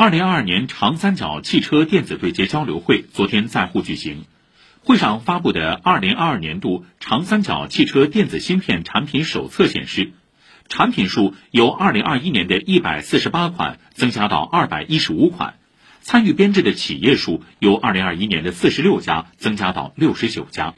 二零二二年长三角汽车电子对接交流会昨天在沪举行。会上发布的二零二二年度长三角汽车电子芯片产品手册显示产品数由二零二一年的一百四十八款增加到二百一十五款参与编制的企业数由二零二一年的四十六家增加到六十九家。